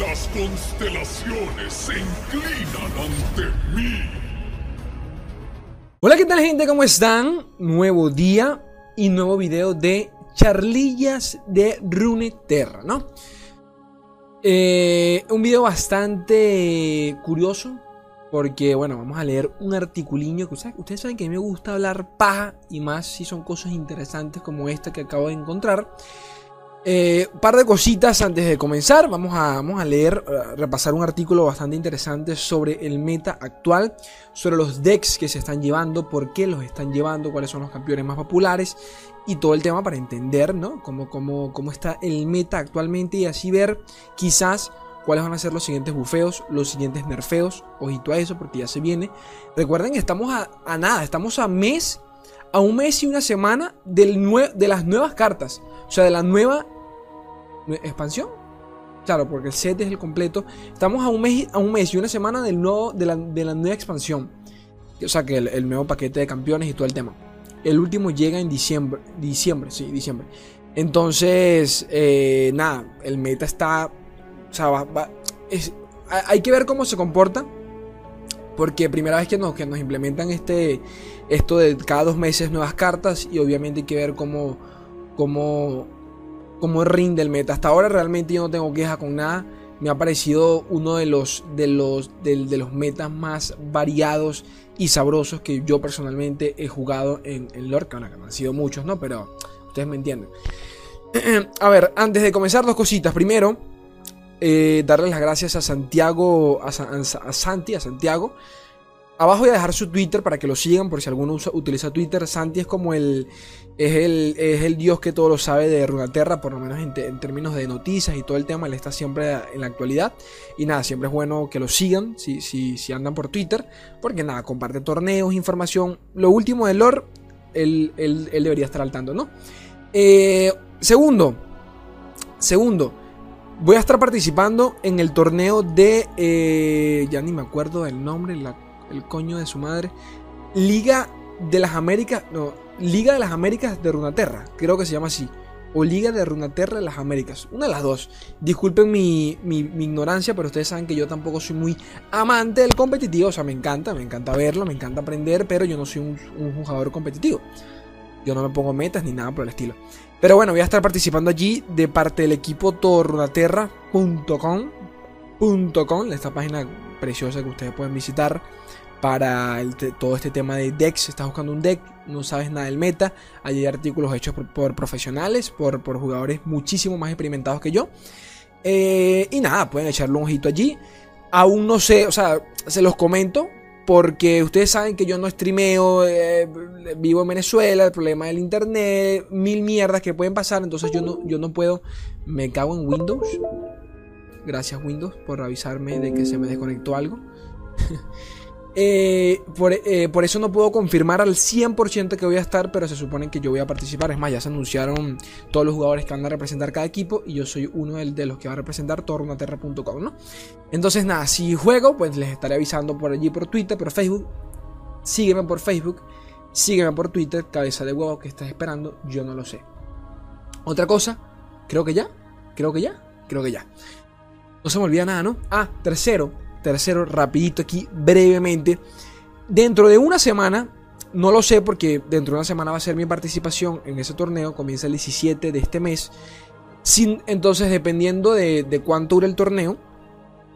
Las constelaciones se inclinan ante mí. Hola, ¿qué tal gente? ¿Cómo están? Nuevo día y nuevo video de charlillas de Runeterra, ¿no? Eh, un video bastante curioso porque, bueno, vamos a leer un articuliño que ustedes saben que a mí me gusta hablar paja y más si son cosas interesantes como esta que acabo de encontrar. Eh, un par de cositas antes de comenzar. Vamos a, vamos a leer, eh, repasar un artículo bastante interesante sobre el meta actual, sobre los decks que se están llevando, por qué los están llevando, cuáles son los campeones más populares y todo el tema para entender ¿no? cómo, cómo, cómo está el meta actualmente y así ver quizás cuáles van a ser los siguientes bufeos, los siguientes nerfeos. Ojito a eso porque ya se viene. Recuerden que estamos a, a nada, estamos a mes, a un mes y una semana del de las nuevas cartas. O sea, de la nueva expansión. Claro, porque el set es el completo. Estamos a un mes, a un mes y una semana del nuevo, de, la, nueva expansión. O sea, que el, nuevo paquete de campeones y todo el tema. El último llega en diciembre. Diciembre, sí, diciembre. Entonces, eh, nada, el meta está. O sea, va, hay que ver cómo se comporta. Porque primera vez que nos, que nos implementan este, esto de cada dos meses nuevas cartas. Y obviamente hay que ver cómo, cómo como rinde el meta. Hasta ahora realmente yo no tengo queja con nada. Me ha parecido uno de los, de los, de, los metas más variados y sabrosos que yo personalmente he jugado en, en Lorca. que han sido muchos, ¿no? Pero ustedes me entienden. a ver, antes de comenzar, dos cositas. Primero, eh, darle las gracias a Santiago, a, a Santi, a Santiago, Abajo voy a dejar su Twitter para que lo sigan por si alguno utiliza Twitter. Santi es como el es, el. es el dios que todo lo sabe de Runaterra, por lo menos en, términos de noticias y todo el tema. Él está siempre en la actualidad. Y nada, siempre es bueno que lo sigan si, si, si andan por Twitter. Porque nada, comparte torneos, información. Lo último de lore, él, debería estar al tanto, ¿no? Eh, segundo, segundo. Voy a estar participando en el torneo de. Eh, ya ni me acuerdo del nombre. El coño de su madre. Liga de las Américas, no, Liga de las Américas de Runaterra, creo que se llama así. O Liga de Runaterra de las Américas, una de las dos. Disculpen mi, ignorancia, pero ustedes saben que yo tampoco soy muy amante del competitivo. O sea, me encanta, me encanta verlo, me encanta aprender, pero yo no soy un, jugador competitivo. Yo no me pongo metas ni nada por el estilo. Pero bueno, voy a estar participando allí de parte del equipo torrunaterra.com.com, esta página preciosa que ustedes pueden visitar para todo este tema de decks. Estás buscando un deck, no sabes nada del meta. Hay artículos hechos por, profesionales, por, jugadores muchísimo más experimentados que yo. Eh, y nada, pueden echarle un ojito allí. Aún no sé, o sea, se los comento. Porque ustedes saben que yo no streameo, eh, vivo en Venezuela, el problema del internet, mil mierdas que pueden pasar, entonces yo no, yo no puedo, me cago en Windows. Gracias Windows por avisarme de que se me desconectó algo. Eh, eh, por, eso no puedo confirmar al 100% que voy a estar, pero se supone que yo voy a participar. Es más, ya se anunciaron todos los jugadores que van a representar cada equipo y yo soy uno de, los que va a representar tornaterra.com, ¿no? Entonces, nada, si juego, pues les estaré avisando por allí, por Twitter, por Facebook. Sígueme por Facebook, sígueme por Twitter, cabeza de huevo que estás esperando, yo no lo sé. Otra cosa, creo que ya, creo que ya, creo que ya. No se me olvida nada, ¿no? Ah, tercero, tercero, rapidito aquí, brevemente. Dentro de una semana, no lo sé porque dentro de una semana va a ser mi participación en ese torneo, comienza el 17 de este mes. Sin, entonces, dependiendo de, cuánto dure el torneo,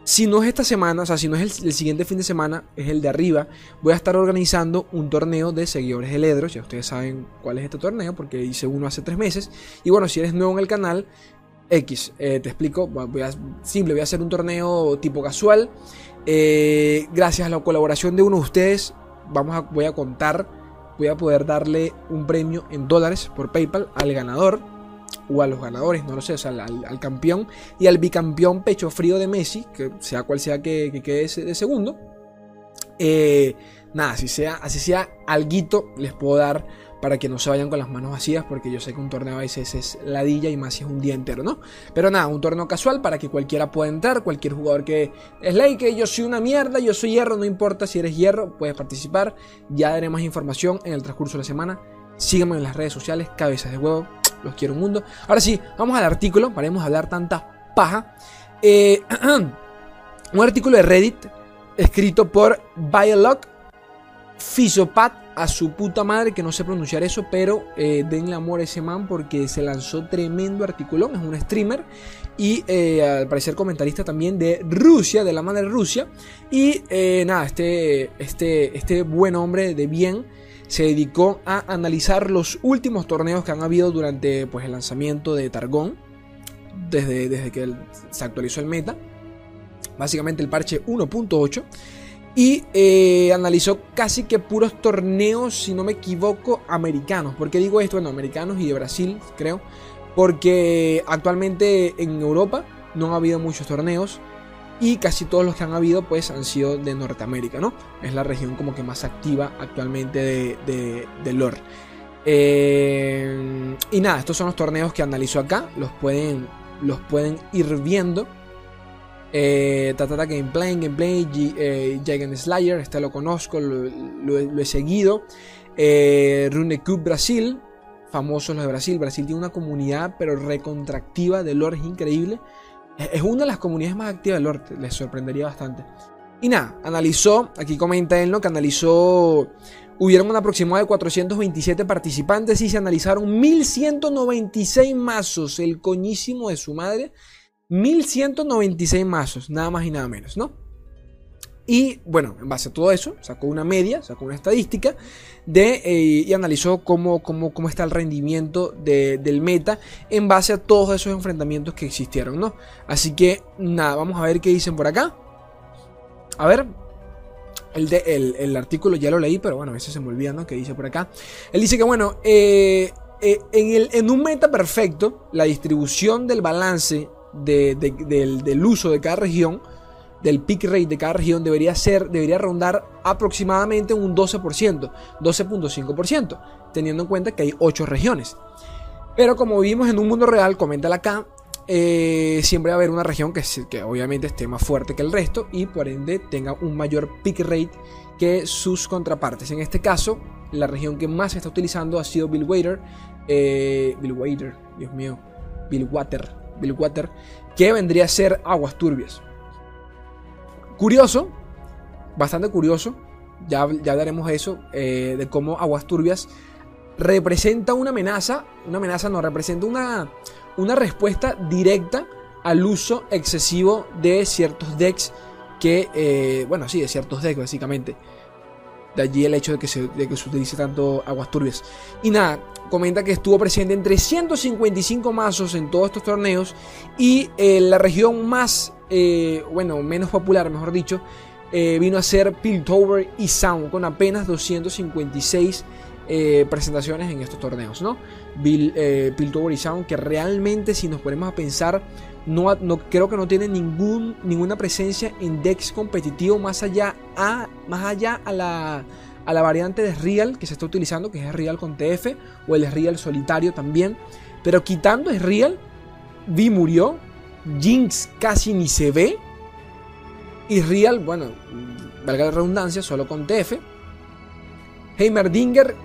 si no es esta semana, o sea, si no es el, siguiente fin de semana, es el de arriba, voy a estar organizando un torneo de seguidores de Ledros. Ya ustedes saben cuál es este torneo, porque hice uno hace tres meses. Y bueno, si eres nuevo en el canal, X, eh, te explico, voy a, simple, voy a hacer un torneo tipo casual. Eh, gracias a la colaboración de uno de ustedes, vamos a, voy a contar, voy a poder darle un premio en dólares por PayPal al ganador o a los ganadores, no lo sé, o sea, al, campeón y al bicampeón pecho frío de Messi, que sea cual sea que, quede de segundo. Eh, nada, así sea, así sea, alguito les puedo dar para que no se vayan con las manos vacías, porque yo sé que un torneo a veces es ladilla y más si es un día entero, ¿no? Pero nada, un torneo casual para que cualquiera pueda entrar, cualquier jugador que es ley, que yo soy una mierda, yo soy hierro, no importa si eres hierro, puedes participar. Ya daré más información en el transcurso de la semana. Síganme en las redes sociales, cabezas de huevo, los quiero un mundo. Ahora sí, vamos al artículo, paremos de hablar tanta paja. Eh, un artículo de Reddit escrito por Biolock Fisopat a su puta madre, que no sé pronunciar eso, pero eh, denle amor a ese man porque se lanzó tremendo articulón, es un streamer y eh, al parecer comentarista también de Rusia, de la madre de Rusia. Y eh, nada, este, este, este buen hombre de bien se dedicó a analizar los últimos torneos que han habido durante pues, el lanzamiento de Targón, desde, desde que se actualizó el meta, básicamente el parche 1.8. Y eh, analizó casi que puros torneos, si no me equivoco, americanos. ¿Por qué digo esto? Bueno, americanos y de Brasil, creo. Porque actualmente en Europa no ha habido muchos torneos. Y casi todos los que han habido pues han sido de Norteamérica, ¿no? Es la región como que más activa actualmente de, de. Eh, y nada, estos son los torneos que analizó acá. Los pueden, los pueden ir viendo. Eh, Tatata Gameplay, Gameplay, eh, Jagan Slayer, este lo conozco, lo, he seguido. Eh, Runecube Brasil, famosos los de Brasil. Brasil tiene una comunidad, pero recontractiva de lore, es increíble. Es una de las comunidades más activas de lore, les sorprendería bastante. Y nada, analizó, aquí comenta él, ¿no? Que analizó, hubieron un aproximado de 427 participantes y se analizaron 1196 mazos, el coñísimo de su madre. 1196 mazos, nada más y nada menos, ¿no? Y bueno, en base a todo eso, sacó una media, sacó una estadística de, eh, y analizó cómo, cómo, cómo, está el rendimiento del meta en base a todos esos enfrentamientos que existieron, ¿no? Así que nada, vamos a ver qué dicen por acá. A ver, el, de, el, artículo ya lo leí, pero bueno, a veces se me olvida, ¿no? Que dice por acá. Él dice que bueno, eh, eh, en, el, en un meta perfecto, la distribución del balance del, uso de cada región, del peak rate de cada región, debería ser, debería rondar aproximadamente un 12%, 12.5%, teniendo en cuenta que hay 8 regiones. Pero como vivimos en un mundo real, coméntala acá, eh, siempre va a haber una región que, que, obviamente esté más fuerte que el resto y por ende tenga un mayor peak rate que sus contrapartes. En este caso, la región que más se está utilizando ha sido Bill Water, eh, Bill Water, Dios mío, Bill Water, Billwater, que vendría a ser aguas turbias. Curioso, bastante curioso, ya, ya hablaremos de eso, eh, de cómo aguas turbias representa una amenaza, una amenaza no, representa una, una respuesta directa al uso excesivo de ciertos decks que, eh, bueno, sí, de ciertos decks básicamente. De allí el hecho de que se, de que se utilice tanto aguas turbias. Y nada, comenta que estuvo presente en 355 mazos en todos estos torneos. Y eh, la región más, eh, bueno, menos popular, mejor dicho, eh, vino a ser Piltover y Sound, con apenas 256 presentaciones en estos torneos, ¿no? Piltover y Sound, que realmente, si nos ponemos a pensar, no, creo que no tiene ningún, ninguna presencia en decks competitivo más allá a, más allá a la, a la variante de Real que se está utilizando, que es Real con TF, o el Real solitario también. Pero quitando es Real, Vi murió, Jinx casi ni se ve, y Real, bueno, valga la redundancia, solo con TF. Heimerdinger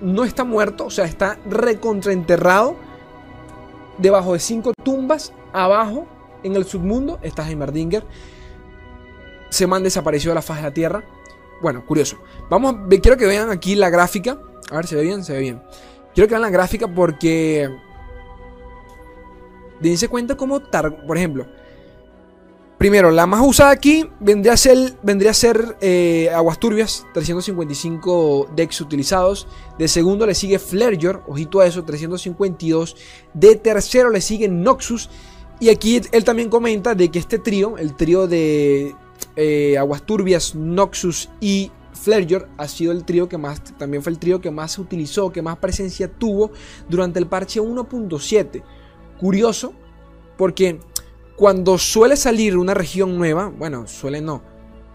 no está muerto, o sea, está recontraenterrado debajo de cinco tumbas, abajo, en el submundo, está Heimerdinger. Se man desapareció de la faz de la tierra. Bueno, curioso. Vamos, quiero que vean aquí la gráfica. A ver, ¿se ve bien? Se ve bien. Quiero que vean la gráfica porque... Dense cuenta cómo, por ejemplo, Primero, la más usada aquí vendría a ser, vendría a eh, Aguas Turbias, 355 decks utilizados. De segundo le sigue Flareyor, ojito a eso, 352. De tercero le sigue Noxus. Y aquí él también comenta de que este trío, el trío de eh, Aguas Turbias, Noxus y Flareyor, ha sido el trío que más, también fue el trío que más se utilizó, que más presencia tuvo durante el parche 1.7. Curioso, porque cuando suele salir una región nueva, bueno, suele no,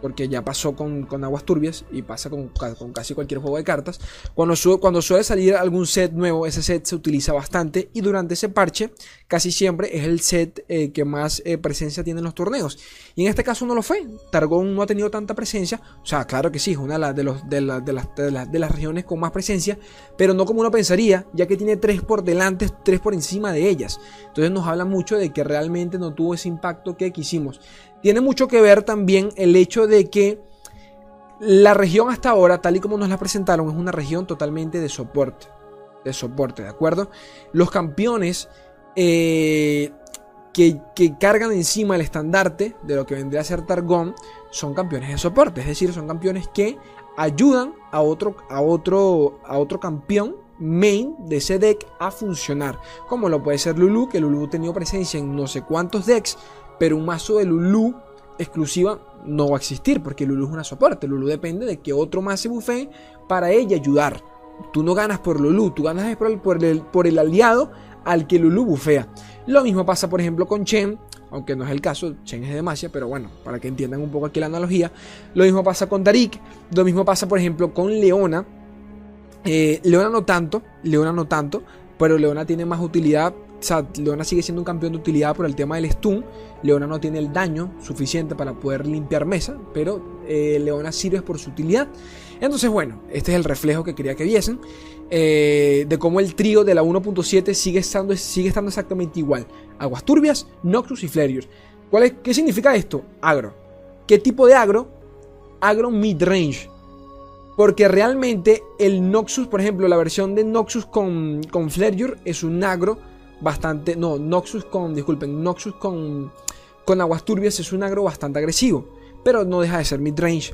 porque ya pasó con, aguas turbias y pasa con, casi cualquier juego de cartas. Cuando, cuando suele salir algún set nuevo, ese set se utiliza bastante y durante ese parche casi siempre es el set eh, que más eh, presencia tiene en los torneos. Y en este caso no lo fue. Targón no ha tenido tanta presencia. O sea, claro que sí, es una de, los, de, las, de las regiones con más presencia, pero no como uno pensaría, ya que tiene tres por delante, tres por encima de ellas. Entonces nos habla mucho de que realmente no tuvo ese impacto que quisimos. Tiene mucho que ver también el hecho de que la región hasta ahora, tal y como nos la presentaron, es una región totalmente de soporte. De soporte, ¿de acuerdo? Los campeones eh, que, cargan encima el estandarte de lo que vendría a ser Targón son campeones de soporte. Es decir, son campeones que ayudan a otro, a otro, a otro campeón main de ese deck a funcionar. Como lo puede ser Lulu, que Lulu ha tenido presencia en no sé cuántos decks pero un mazo de Lulu exclusiva no va a existir porque Lulu es una soporte. Lulu depende de que otro más se bufee para ella ayudar. Tú no ganas por Lulu, tú ganas por el, por el, por el aliado al que Lulu bufea. Lo mismo pasa, por ejemplo, con Chen, aunque no es el caso, Chen es de pero bueno, para que entiendan un poco aquí la analogía. Lo mismo pasa con Tarik, lo mismo pasa, por ejemplo, con Leona. Eh, Leona no tanto, Leona no tanto, pero Leona tiene más utilidad Leona sigue siendo un campeón de utilidad por el tema del stun. Leona no tiene el daño suficiente para poder limpiar mesa, pero eh, Leona sirve por su utilidad. Entonces, bueno, este es el reflejo que quería que viesen eh, de cómo el trío de la 1.7 sigue estando, sigue estando exactamente igual. Aguas turbias, Noctus y Flareon. ¿Qué significa esto? Agro. ¿Qué tipo de agro? Agro mid-range. Porque realmente el Noxus, por ejemplo, la versión de Noxus con, con es un agro bastante. No, Noxus con. Disculpen, Noxus con. Con aguas turbias es un agro bastante agresivo. Pero no deja de ser midrange.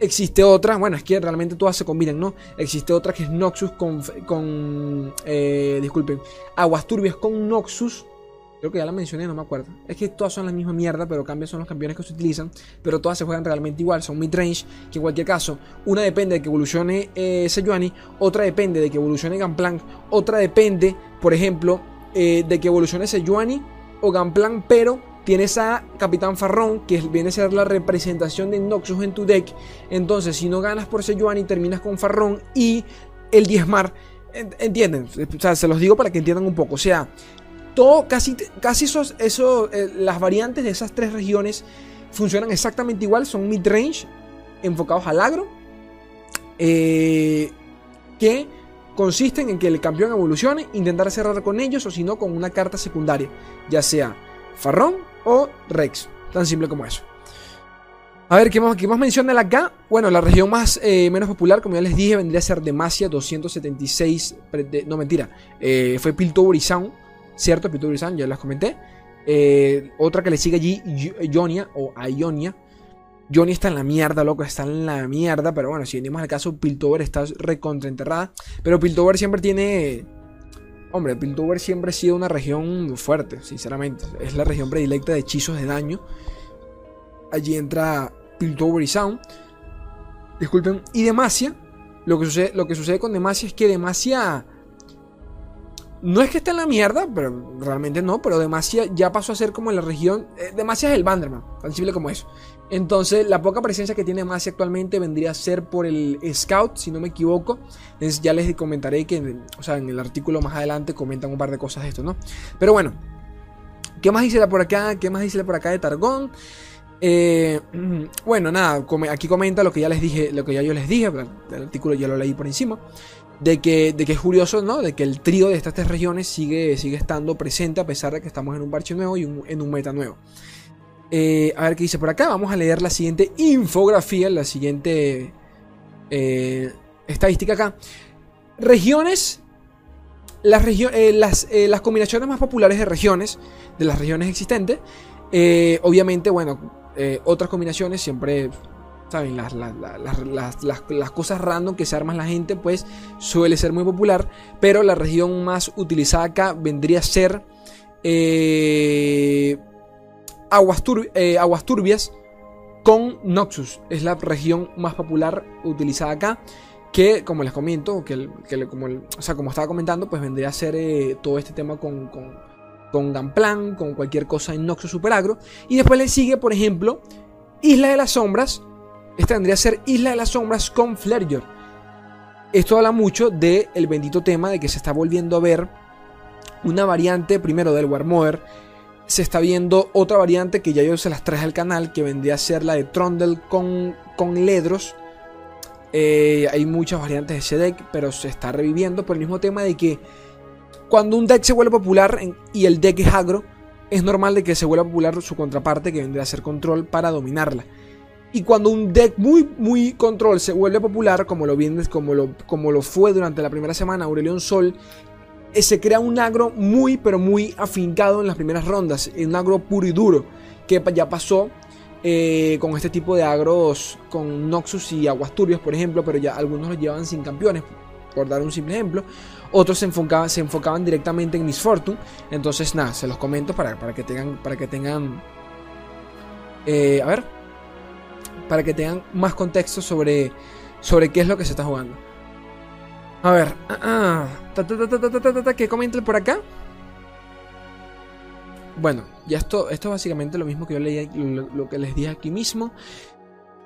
Existe otra, bueno, es que realmente todas se combinan, ¿no? Existe otra que es Noxus con. con eh, disculpen, aguas turbias con Noxus. Creo que ya la mencioné, no me acuerdo. Es que todas son la misma mierda, pero cambios son los campeones que se utilizan. Pero todas se juegan realmente igual, son midrange. Que en cualquier caso, una depende de que evolucione eh, Sejuani, otra depende de que evolucione Gangplank, otra depende, por ejemplo, eh, de que evolucione Sejuani o Gamplan, pero tienes a Capitán Farrón, que viene a ser la representación de Noxus en tu deck. Entonces, si no ganas por Sejuani, terminas con Farrón y el Diezmar. ¿Entienden? O sea, se los digo para que entiendan un poco. O sea, todo, casi, casi esos, eso, eh, las variantes de esas tres regiones funcionan exactamente igual. Son mid-range, enfocados al agro. Eh, que consisten en que el campeón evolucione, intentar cerrar con ellos o si no con una carta secundaria, ya sea Farrón o Rex. Tan simple como eso. A ver, ¿qué más, qué más menciona acá? Bueno, la región más eh, menos popular, como ya les dije, vendría a ser Demacia 276. no, mentira. Eh, fue Piltover y. ¿Cierto? Piltover y ya las comenté. Eh, otra que le sigue allí, Ionia o Ionia Johnny está en la mierda, loco, está en la mierda. Pero bueno, si venimos al caso, Piltover está recontraenterrada. Pero Piltover siempre tiene. Hombre, Piltover siempre ha sido una región fuerte, sinceramente. Es la región predilecta de hechizos de daño. Allí entra Piltover y Sound. Disculpen. Y Demacia. Lo que sucede, lo que sucede con Demacia es que Demacia. No es que esté en la mierda, pero realmente no. Pero Demacia ya pasó a ser como la región. Eh, Demacia es el Banderman, tan simple como eso. Entonces, la poca presencia que tiene Masia actualmente vendría a ser por el Scout, si no me equivoco. ya les comentaré que, o sea, en el artículo más adelante comentan un par de cosas de esto, ¿no? Pero bueno, ¿qué más dice por acá? ¿Qué más dice por acá de Targón? Eh, bueno, nada, aquí comenta lo que ya les dije, lo que ya yo les dije, el artículo ya lo leí por encima. De que, de que es curioso, ¿no? De que el trío de estas tres regiones sigue, sigue estando presente a pesar de que estamos en un parche nuevo y en un meta nuevo. Eh, a ver qué dice por acá. Vamos a leer la siguiente infografía, la siguiente eh, estadística acá. Regiones. Las, eh, las, combinaciones más populares de regiones, de las regiones existentes. obviamente, bueno, otras combinaciones siempre, ¿saben? Las, las, cosas random que se arman la gente, pues suele ser muy popular. Pero la región más utilizada acá vendría a ser... Eh, aguas, turbias con Noxus. Es la región más popular utilizada acá. Que, como les comento, que, como, o sea, como estaba comentando, pues vendría a ser eh, todo este tema con, con, con Gunplan, con cualquier cosa en Noxus Super Agro. Y después le sigue, por ejemplo, Isla de las Sombras Esta vendría a ser Isla de las Sombras con Flareyor. Esto habla mucho del el bendito tema de que se está volviendo a ver una variante primero del Warmother. Se está viendo otra variante que ya yo se las traje al canal, que vendría a ser la de Trondel con, con Ledros. Eh, hay muchas variantes de ese deck, pero se está reviviendo por el mismo tema de que cuando un deck se vuelve popular y el deck es agro, es normal de que se vuelva popular su contraparte que vendría a ser control para dominarla. Y cuando un deck muy, muy control se vuelve popular, como lo, como lo, como lo fue durante la primera semana Aurelion Sol, eh, se crea un agro muy, pero muy afincado en las primeras rondas. Un agro puro y duro, que ya pasó eh, con este tipo de agros, con Noxus y Aguas Turbios, por ejemplo, pero ya algunos los llevaban sin campeones, por dar un simple ejemplo. Otros se enfocaban, se enfocaban directamente en Miss Fortune. Entonces, nada, se los comento para, para que tengan. Para que tengan. Eh, a ver para que tengan más contexto sobre, sobre qué es lo que se está jugando. A ver, ¿qué comentan por acá? Bueno, ya esto, esto es básicamente lo mismo que yo leí, lo, que les dije aquí mismo.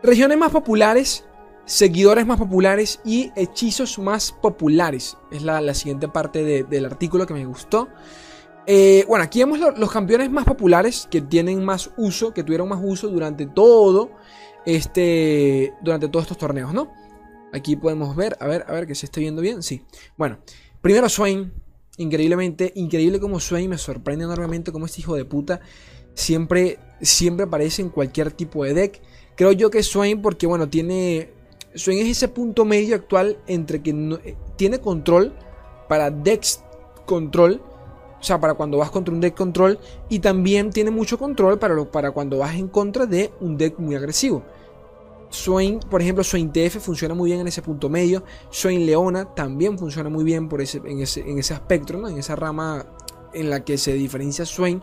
Regiones más populares, seguidores más populares y hechizos más populares. Es la, siguiente parte del artículo que me gustó. bueno, aquí vemos los campeones más populares que tienen más uso, que tuvieron más uso durante todo este, durante todos estos torneos, ¿no? Aquí podemos ver, a ver, a ver que se esté viendo bien, sí. Bueno, primero Swain, increíblemente, increíble como Swain, me sorprende enormemente como este hijo de puta siempre, siempre aparece en cualquier tipo de deck. Creo yo que Swain, porque bueno, tiene, Swain es ese punto medio actual entre que no, eh, tiene control para decks control, o sea, para cuando vas contra un deck control. Y también tiene mucho control para, para cuando vas en contra de un deck muy agresivo. Swain, por ejemplo, Swain TF funciona muy bien en ese punto medio. Swain Leona también funciona muy bien por ese, en, ese, en ese aspecto, ¿no? en esa rama en la que se diferencia Swain.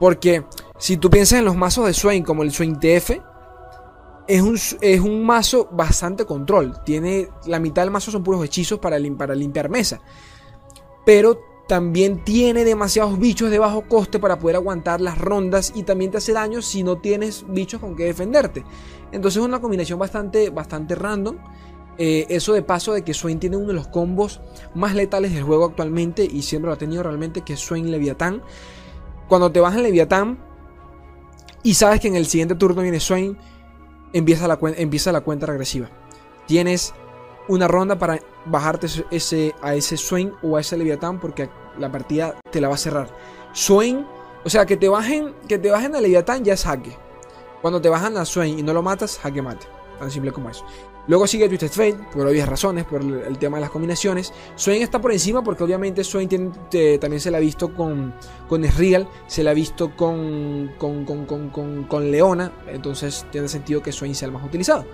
Porque si tú piensas en los mazos de Swain como el Swain TF, es un, es un mazo bastante control. Tiene la mitad del mazo son puros hechizos para, para limpiar mesa. Pero también tiene demasiados bichos de bajo coste para poder aguantar las rondas y también te hace daño si no tienes bichos con que defenderte. Entonces es una combinación bastante, bastante random. Eh, eso de paso de que Swain tiene uno de los combos más letales del juego actualmente y siempre lo ha tenido realmente, que es Swain Leviatán. Cuando te vas en Leviatán y sabes que en el siguiente turno viene Swain, empieza la, empieza la cuenta regresiva. Tienes una ronda para bajarte ese, a ese Swain o a ese Leviatán porque la partida te la va a cerrar. Swain, o sea, que te bajen, que te bajen a Leviatán ya es jaque. Cuando te bajan a Swain y no lo matas, jaque mate. Tan simple como eso. Luego sigue Twisted Fate, por obvias razones, por el tema de las combinaciones. Swain está por encima porque obviamente Swain también se la ha visto con, con se la ha visto con, con, con, con, Leona, entonces tiene sentido que Swain sea el más utilizado.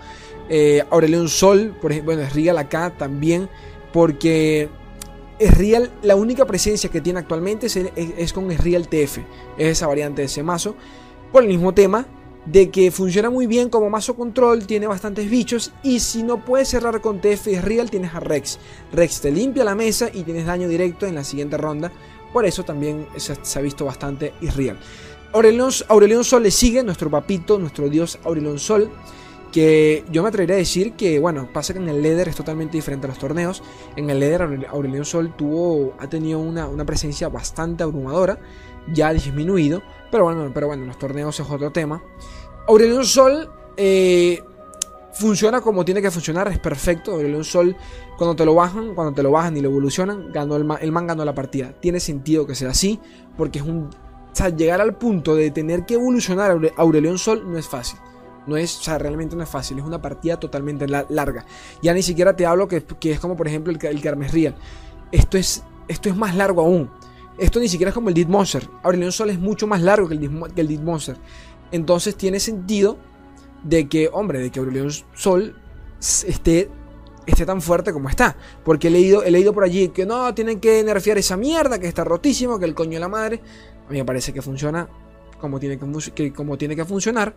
Eh, Aurelion Sol, por ejemplo, bueno, Esrial acá también, porque Esrial, la única presencia que tiene actualmente es, es con Esrial TF, es esa variante de ese mazo, por el mismo tema de que funciona muy bien como mazo control, tiene bastantes bichos y si no puedes cerrar con TF Real tienes a Rex. Rex te limpia la mesa y tienes daño directo en la siguiente ronda, por eso también se, ha visto bastante Irreal. Aurelion, Aurelion Sol le sigue, nuestro papito, nuestro dios Aurelion Sol, que yo me atrevería a decir que, bueno, pasa que en el Leder es totalmente diferente a los torneos. En el Leder Aurelion Sol tuvo, ha tenido una, una presencia bastante abrumadora, ya ha disminuido, pero bueno, pero bueno, los torneos es otro tema. Aurelion Sol eh, funciona como tiene que funcionar, es perfecto. Aurelion Sol, cuando te lo bajan, cuando te lo bajan y lo evolucionan, ganó el, el man ganó la partida. Tiene sentido que sea así, porque es un. Llegar al punto de tener que evolucionar Aurelion Sol no es fácil. No es, o sea, realmente no es fácil, es una partida totalmente larga. Ya ni siquiera te hablo que, es como por ejemplo el, el Carmes Real. Esto es, esto es más largo aún. Esto ni siquiera es como el Dead Monster. Aurelion Sol es mucho más largo que el, que Dead Monster. Entonces tiene sentido de que, hombre, de que Aurelion Sol esté, esté tan fuerte como está. Porque he leído, he leído por allí que no, tienen que nerfear esa mierda, que está rotísimo, que el coño de la madre. A mí me parece que funciona como tiene que, como tiene que funcionar.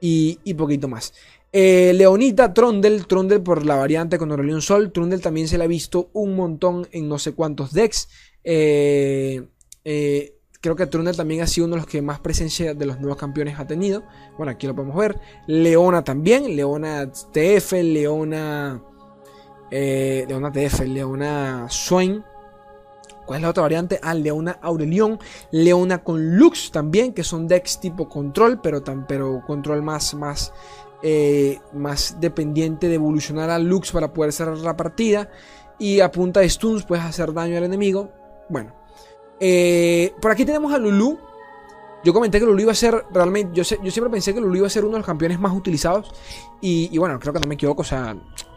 Y, poquito más. Eh, Leonita, Trondel, Trondel por la variante con Aurelion Sol. Trondel también se la ha visto un montón en no sé cuántos decks. Eh, eh, creo que Trundle también ha sido uno de los que más presencia de los nuevos campeones ha tenido. Bueno, aquí lo podemos ver. Leona también, Leona TF, Leona... Leona TF, Leona Swain. ¿Cuál es la otra variante? Ah, Leona Aurelion, Leona con Lux también, que son decks tipo control, pero, tan, pero control más, más, eh, más dependiente de evolucionar a Lux para poder cerrar la partida. Y a punta de stuns puedes hacer daño al enemigo. Bueno. Eh, por aquí tenemos a Lulu. Yo comenté que Lulu iba a ser realmente. Yo, siempre pensé que Lulu iba a ser uno de los campeones más utilizados. Y, y bueno, creo que no me equivoco. O sea,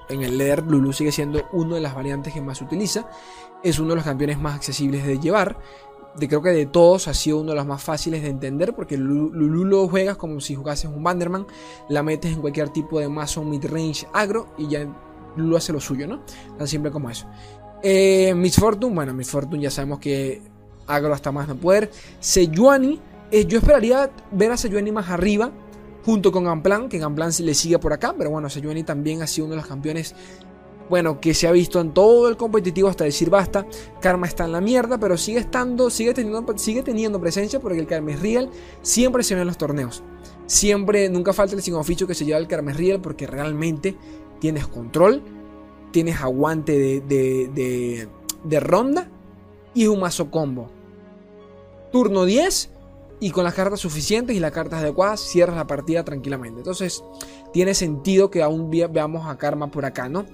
en el leer Lulu sigue siendo una de las variantes que más se utiliza. Es uno de los campeones más accesibles de llevar. De, creo que de todos ha sido uno de los más fáciles de entender porque Lulu lo juegas como si jugases un Banderman, la metes en cualquier tipo de mazo mid-range agro y ya Lulu hace lo suyo, ¿no? Tan simple como eso. Eh, Miss Fortune, bueno, Miss Fortune ya sabemos que agro hasta más no poder. Sejuani, eh, yo esperaría ver a Sejuani más arriba junto con Gamplan, que Gamplan le sigue por acá, pero bueno, Sejuani también ha sido uno de los campeones bueno, que se ha visto en todo el competitivo hasta decir basta. Karma está en la mierda, pero sigue estando, sigue teniendo, sigue teniendo presencia porque el Karma es real siempre se ve en los torneos. Siempre, nunca falta el sin oficio que se lleva el Karma real porque realmente tienes control, tienes aguante de, de, de ronda y un mazo combo. Turno 10 y con las cartas suficientes y las cartas adecuadas cierras la partida tranquilamente. Entonces tiene sentido que aún veamos a Karma por acá, ¿no?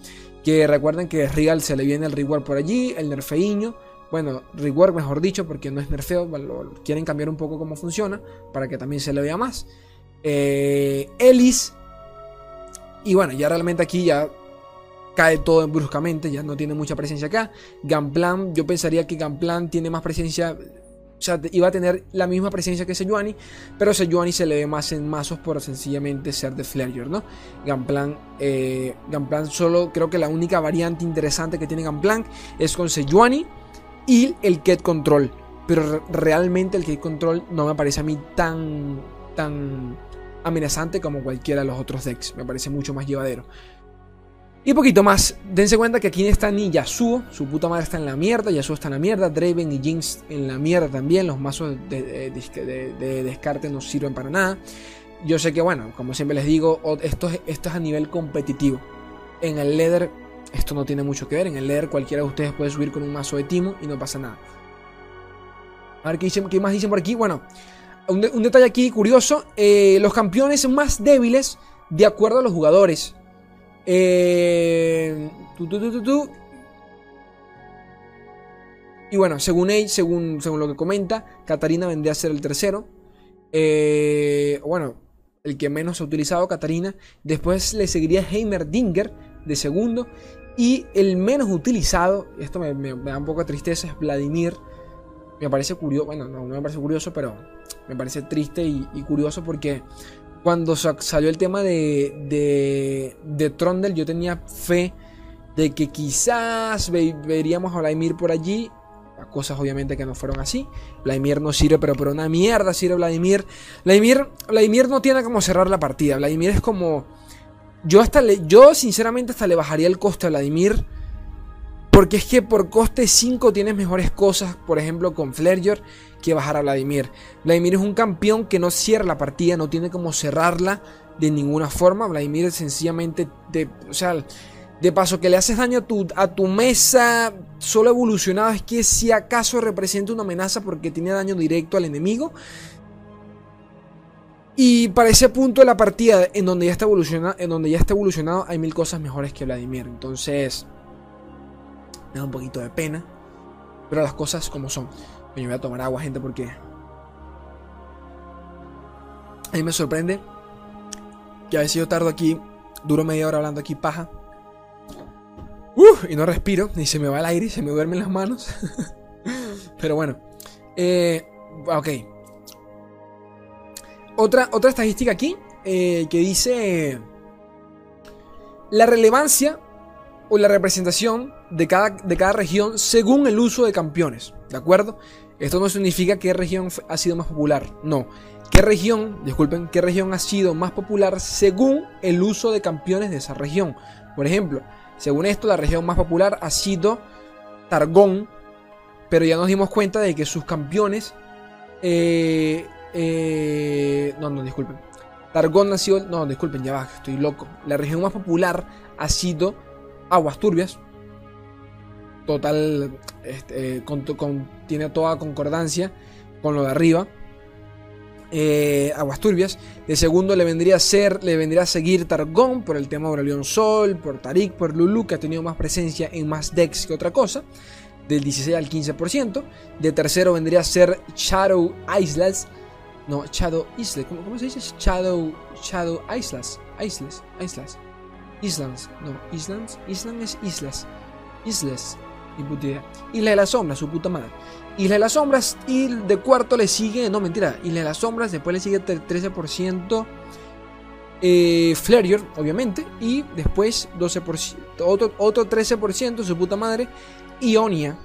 Que recuerden que Real se le viene el reward por allí, el nerfeiño. Bueno, reward mejor dicho, porque no es nerfeo, quieren cambiar un poco cómo funciona para que también se le vea más. Eh, Ellis. Y bueno, ya realmente aquí ya cae todo bruscamente, ya no tiene mucha presencia acá. Gamplan, yo pensaría que Gamplan tiene más presencia o sea, iba a tener la misma presencia que Sejuani, pero Sejuani se le ve más en mazos por sencillamente ser de Flareor, ¿no? Gamplan, eh, solo creo que la única variante interesante que tiene Gamplan es con Sejuani y el Ket Control. Pero realmente el Ket Control no me parece a mí tan, tan amenazante como cualquiera de los otros decks. Me parece mucho más llevadero. Y poquito más, dense cuenta que aquí está ni Yasuo, su puta madre está en la mierda, Yasuo está en la mierda, Draven y Jinx en la mierda también, los mazos de, descarte no sirven para nada. Yo sé que, bueno, como siempre les digo, esto, esto es a nivel competitivo. En el Leather esto no tiene mucho que ver, en el Leather cualquiera de ustedes puede subir con un mazo de Timo y no pasa nada. A ver qué, más dicen por aquí. Bueno, un, detalle aquí curioso, eh, los campeones más débiles de acuerdo a los jugadores. Eh, y bueno, según él, según, según lo que comenta, Katarina vendría a ser el tercero. Eh, bueno, el que menos ha utilizado, Katarina. Después le seguiría Heimerdinger de segundo. Y el menos utilizado, esto me, da un poco de tristeza, es Vladimir. Me parece curioso, bueno, no, me parece curioso, pero me parece triste y curioso porque cuando salió el tema de, de, de Trondel, yo tenía fe de que quizás veríamos a Vladimir por allí. Cosas obviamente que no fueron así. Vladimir no sirve, pero por una mierda sirve Vladimir. Vladimir, Vladimir no tiene como cerrar la partida. Vladimir es como. Yo hasta le, yo sinceramente hasta le bajaría el coste a Vladimir porque es que por coste 5 tienes mejores cosas, por ejemplo con Flareyor, que bajar a Vladimir. Vladimir es un campeón que no cierra la partida, no tiene como cerrarla de ninguna forma. Vladimir sencillamente, o sea, de paso que le haces daño a tu, a tu mesa solo evolucionado, es que si acaso representa una amenaza porque tiene daño directo al enemigo. Y para ese punto de la partida, en donde ya está evolucionado, en donde ya está evolucionado, hay mil cosas mejores que Vladimir. Entonces, me da un poquito de pena. Pero las cosas como son. Me voy a tomar agua, gente, porque... A mí me sorprende que a veces yo tardo aquí, duro media hora hablando aquí paja. y no respiro, ni se me va el aire, y se me duermen las manos. Pero bueno. Eh, ok. Otra, otra estadística aquí eh, que dice la relevancia o la representación de cada, de cada región según el uso de campeones. ¿De acuerdo? Esto no significa qué región ha sido más popular. No. ¿Qué región, disculpen, qué región ha sido más popular según el uso de campeones de esa región? Por ejemplo, según esto, la región más popular ha sido Targón, pero ya nos dimos cuenta de que sus campeones Eh, eh, no, no, disculpen. Targón nació. No, disculpen, ya va, estoy loco. La región más popular ha sido Aguas Turbias. Total. Este, con- tiene toda concordancia con lo de arriba. Eh, Aguas Turbias. De segundo le vendría a ser, le vendría a seguir Targón por el tema de Aurelion Sol, por Tarik, por Lulu, que ha tenido más presencia en más decks que otra cosa. Del 16 al 15%. De tercero vendría a ser Shadow Islas. No, Shadow Islas. ¿Cómo, cómo se dice? Shadow, Shadow Islas. Islas. Islas. Islands. No, Islands. Island es islas. Islas. Ni puta idea. Isla de las Sombras, su puta madre. Isla de las Sombras. Y de cuarto le sigue. No, mentira. Isla de las Sombras. Después le sigue el 13%. Eh, Flareor, obviamente. Y después 12%. Otro, otro 13%, su puta madre. Ionia.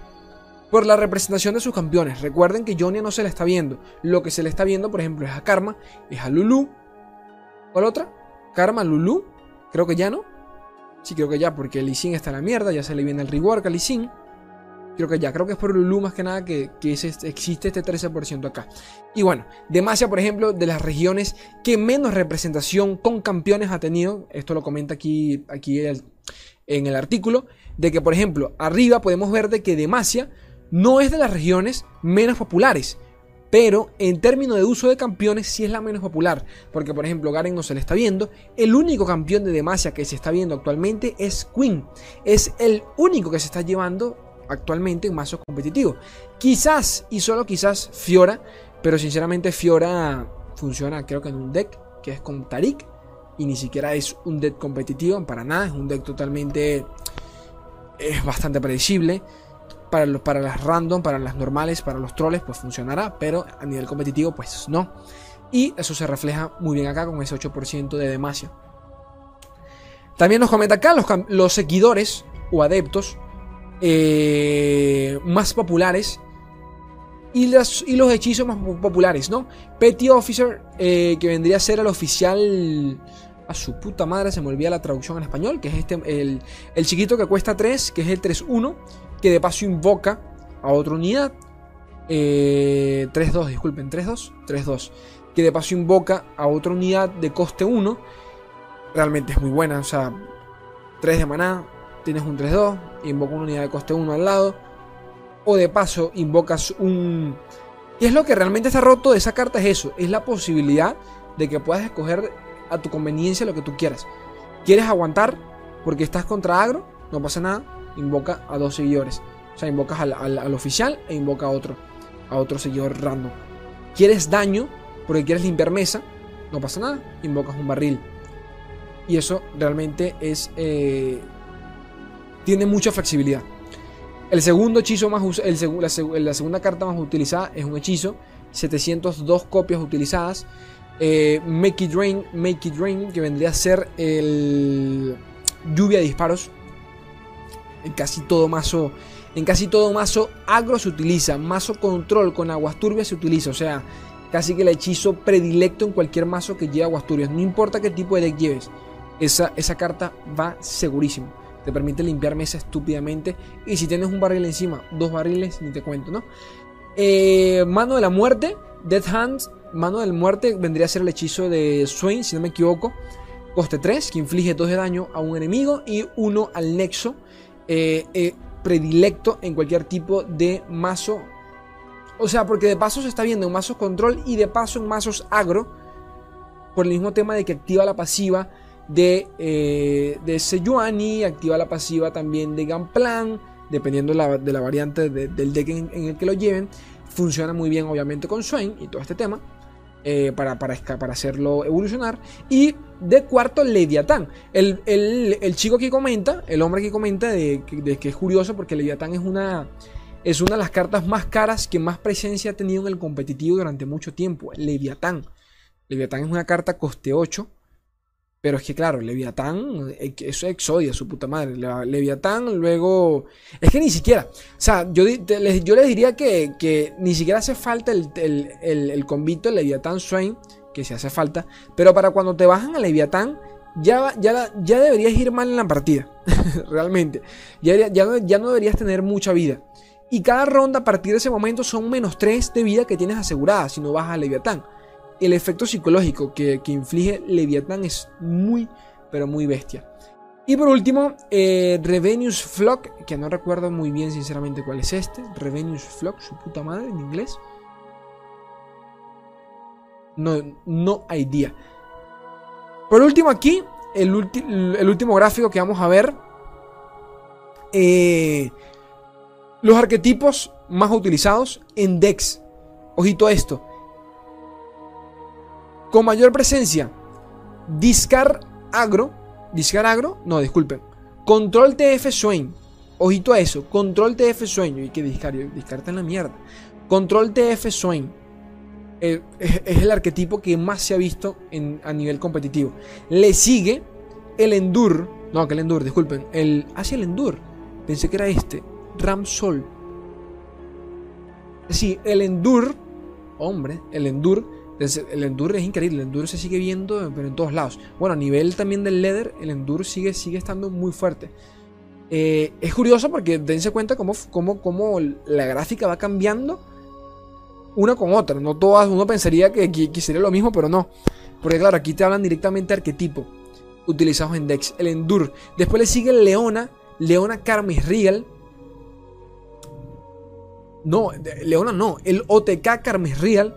Por la representación de sus campeones. Recuerden que Ionia no se le está viendo. Lo que se le está viendo, por ejemplo, es a Karma. Es a Lulu. ¿Cuál otra? Karma, Lulu. Creo que ya no. Sí, creo que ya, porque Lee Sin está en la mierda. Ya se le viene el rework a Lee. Creo que ya, creo que es por Lulu más que nada que, que es este- existe este 13% acá. Y bueno, Demacia, por ejemplo, de las regiones que menos representación con campeones ha tenido. Esto lo comenta aquí, aquí en el artículo. De que, por ejemplo, arriba podemos ver de que Demacia no es de las regiones menos populares. Pero en términos de uso de campeones sí es la menos popular. Porque por ejemplo Garen no se le está viendo. El único campeón de Demacia que se está viendo actualmente es Queen. Es el único que se está llevando actualmente en mazos competitivos. Quizás y solo quizás Fiora. Pero sinceramente Fiora funciona creo que en un deck que es con Tarik. Y ni siquiera es un deck competitivo para nada. Es un deck totalmente... Es bastante predecible para, los, para las random, para las normales, para los troles, pues funcionará, pero a nivel competitivo, pues no. Y eso se refleja muy bien acá con ese 8% de Demacia. También nos comenta acá los, los seguidores o adeptos eh, más populares y, las- y los hechizos más po- populares, ¿no? Petty Officer, eh, que vendría a ser el oficial. A su puta madre se me olvida la traducción en español, que es este, el, el chiquito que cuesta 3, que es el 3-1, que de paso invoca a otra unidad. Eh, 3-2, disculpen, 3-2, 3-2. Que de paso invoca a otra unidad de coste 1. Realmente es muy buena, o sea, 3 de maná, tienes un 3-2, invoca una unidad de coste 1 al lado. O de paso invocas un... ¿Qué es lo que realmente está roto de esa carta? Es eso, es la posibilidad de que puedas escoger a tu conveniencia lo que tú quieras. ¿Quieres aguantar porque estás contra agro? No pasa nada, invoca a dos seguidores. O sea, invocas al, al- al oficial e invoca a otro, a otro seguidor random. ¿Quieres daño porque quieres limpiar mesa? No pasa nada, invocas un barril. Y eso realmente es... eh, tiene mucha flexibilidad. El segundo hechizo más el la, la segunda carta más utilizada es un hechizo. 702 copias utilizadas. Eh, Make It Rain, Make It Rain, que vendría a ser el lluvia de disparos. En casi todo mazo. En casi todo mazo agro se utiliza. Mazo control con aguas turbias se utiliza. O sea, casi que el hechizo predilecto en cualquier mazo que lleve aguas turbias. No importa qué tipo de deck lleves. Esa, esa carta va segurísimo. Te permite limpiar mesa estúpidamente. Y si tienes un barril encima, dos barriles, ni te cuento, ¿no? Eh, mano de la muerte, Death Hands, mano de la muerte vendría a ser el hechizo de Swain, si no me equivoco. Coste 3, que inflige 2 de daño a un enemigo y 1 al nexo. eh, eh, predilecto en cualquier tipo de mazo. O sea, porque de paso se está viendo en mazos control y de paso en mazos agro. Por el mismo tema de que activa la pasiva de, eh, de Sejuani, activa la pasiva también de Gunplan, dependiendo de la, de la variante de- del deck en, el que lo lleven. Funciona muy bien, obviamente, con Swain y todo este tema. eh, para, para, para hacerlo evolucionar. Y de cuarto, Leviatán. El, el- el chico que comenta, el hombre que comenta, de, de que es curioso porque Leviatán es una, es una de las cartas más caras que más presencia ha tenido en el competitivo durante mucho tiempo. Leviatán. Leviatán es una carta coste 8. Pero es que, claro, Leviatán, eh, eso es Exodia, su puta madre. Le- Leviatán, luego. Es que ni siquiera. O sea, yo, les, yo les diría que, que ni siquiera hace falta el, el, el, el Leviatán Swain, que se hace falta. Pero para cuando te bajan a Leviatán, ya, ya, ya deberías ir mal en la partida. Realmente. Ya, ya, no, ya no deberías tener mucha vida. Y cada ronda a partir de ese momento son menos 3 de vida que tienes asegurada si no vas a Leviatán. El efecto psicológico que, que inflige Leviatán es muy, pero muy bestia. Y por último, eh, Revenues Flock, que no recuerdo muy bien sinceramente cuál es este. Revenues Flock, su puta madre en inglés. No, no idea. Por último aquí, el, el último gráfico que vamos a ver. Eh, los arquetipos más utilizados en Dex. Ojito a esto. Con mayor presencia. Discar Agro. Discar Agro. No, disculpen. Control TF Swain. Ojito a eso. Control TF Sueño. Y que Discar, Discar en la mierda. Control TF Swain. Eh, es, el arquetipo que más se ha visto a nivel competitivo. Le sigue el Endur. No, que el Endur, disculpen. El. Hacia ah, el Endur. Pensé que era este. Ram Sol. Sí, el Endur. Hombre, el Endur. El Endur es increíble. El Endur se sigue viendo, pero en todos lados. Bueno, a nivel también del Leather, el Endur sigue, sigue estando muy fuerte. Eh, es curioso porque dense cuenta cómo, cómo, cómo la gráfica va cambiando una con otra. No todas, uno pensaría que, que, sería lo mismo, pero no. Porque claro, aquí te hablan directamente de arquetipo utilizados en Dex. El Endur. Después le sigue el Leona. Leona Carmis Real. No, Leona no. El OTK Carmis Real.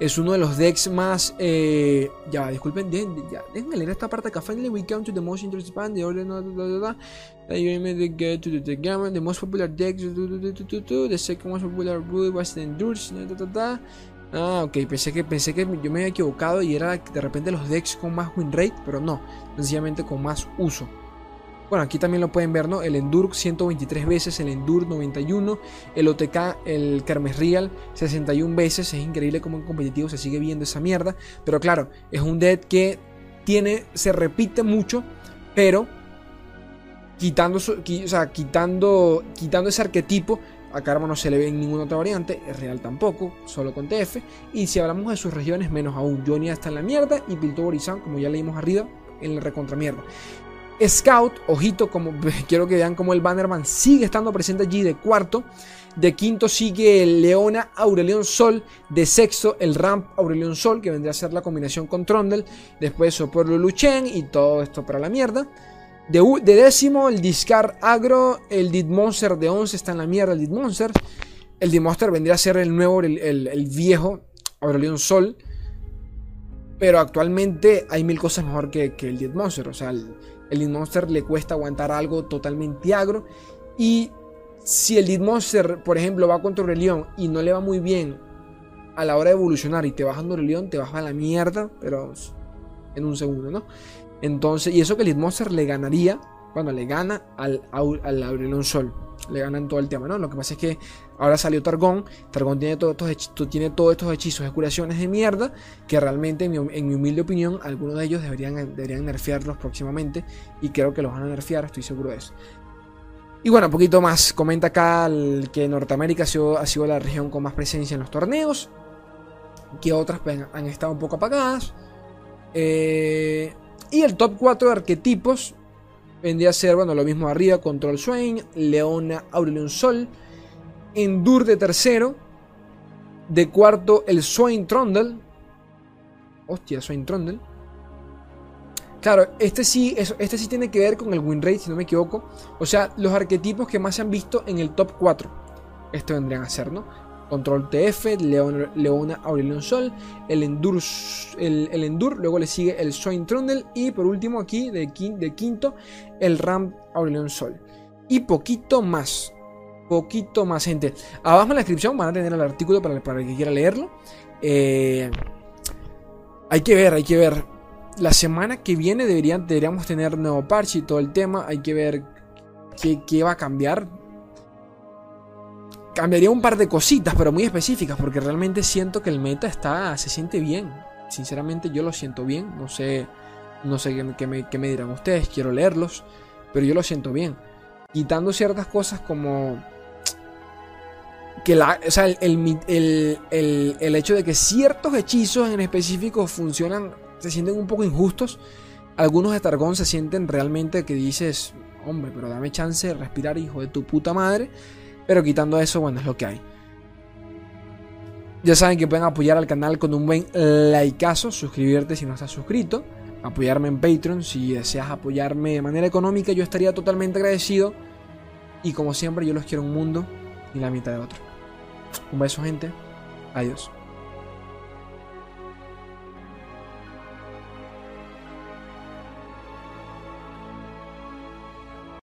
Es uno de los decks más. Eh, ya, disculpen, ya, déjenme leer esta parte acá. Finally, we come to the most interesting part. The order, blah, blah, blah. The get to the gamma. The most popular decks. The second most popular rule was the Endurance. Ah, ok, pensé que, pensé que yo me había equivocado y era de repente los decks con más win rate, pero no, sencillamente con más uso. Bueno, aquí también lo pueden ver, ¿no? El Endur 123 veces, el Endur 91, el OTK, el Kermes Real 61 veces. Es increíble cómo en competitivo se sigue viendo esa mierda. Pero claro, es un deck que tiene, se repite mucho, pero quitando, sea, quitando, quitando ese arquetipo, a Karma no se le ve en ninguna otra variante, es real tampoco, solo con TF. Y si hablamos de sus regiones, menos aún. Jonia está en la mierda y Piltover y como ya leímos arriba, en la recontra mierda. Scout, ojito, como quiero que vean como el Bannerman sigue estando presente allí de cuarto. De quinto sigue el Leona Aurelion Sol. De sexto el Ramp Aurelion Sol, que vendría a ser la combinación con Trondel. Después Soporlo Luchen y todo esto para la mierda. De, décimo el Discard Agro. El Did Monster de 11 está en la mierda. El Did Monster. El Did Monster vendría a ser el nuevo, el, viejo Aurelion Sol. Pero actualmente hay mil cosas mejor que, que el Dead Monster. O sea, el, el Monster le cuesta aguantar algo totalmente agro. Y si el Lead Monster, por ejemplo, va contra Aurelion y no le va muy bien a la hora de evolucionar y te bajan Aurelion, te baja la mierda, pero en un segundo, ¿no? Entonces, y eso que el Lead le ganaría, cuando le gana al, al Sol le ganan todo el tema, ¿no? Lo que pasa es que ahora salió Targón, Targón tiene, todos estos tiene todos estos hechizos de curaciones de mierda, que realmente, en mi, humilde opinión, algunos de ellos deberían, deberían nerfearlos próximamente, y creo que los van a nerfear, estoy seguro de eso. Y bueno, un poquito más, comenta acá que Norteamérica ha sido, ha sido, la región con más presencia en los torneos, que otras pues, han estado un poco apagadas. Eh, y el top 4 de arquetipos vendría a ser, bueno, lo mismo arriba, Control Swain, Leona Aurelion Sol, Endur de tercero, de cuarto el Swain Trundle, hostia, Swain Trundle. Claro, este sí, este sí tiene que ver con el win rate, si no me equivoco. O sea, los arquetipos que más se han visto en el top 4. Esto vendrían a ser, ¿no? Control TF, Leona, Aurelion Sol, el Endur, el, Endur, luego le sigue el Swain Trundle y por último aquí de, de quinto el Ram Aurelion Sol. Y poquito más, poquito más gente. Abajo en la descripción van a tener el artículo para, para el que quiera leerlo. Eh, hay que ver, hay que ver. La semana que viene deberían, deberíamos tener nuevo parche y todo el tema. Hay que ver qué, qué va a cambiar cambiaría un par de cositas, pero muy específicas, porque realmente siento que el meta está, se siente bien. Sinceramente yo lo siento bien, no sé, no sé qué, me, dirán ustedes, quiero leerlos, pero yo lo siento bien. Quitando ciertas cosas como que la, o sea, el, el, hecho de que ciertos hechizos en específico funcionan, se sienten un poco injustos. Algunos de Targón se sienten realmente que dices, hombre, pero dame chance de respirar, hijo de tu puta madre. Pero quitando eso, bueno, es lo que hay. Ya saben que pueden apoyar al canal con un buen likeazo, suscribirte si no estás suscrito, apoyarme en Patreon si deseas apoyarme de manera económica, yo estaría totalmente agradecido. Y como siempre, yo los quiero un mundo y la mitad de otro. Un beso, gente. Adiós.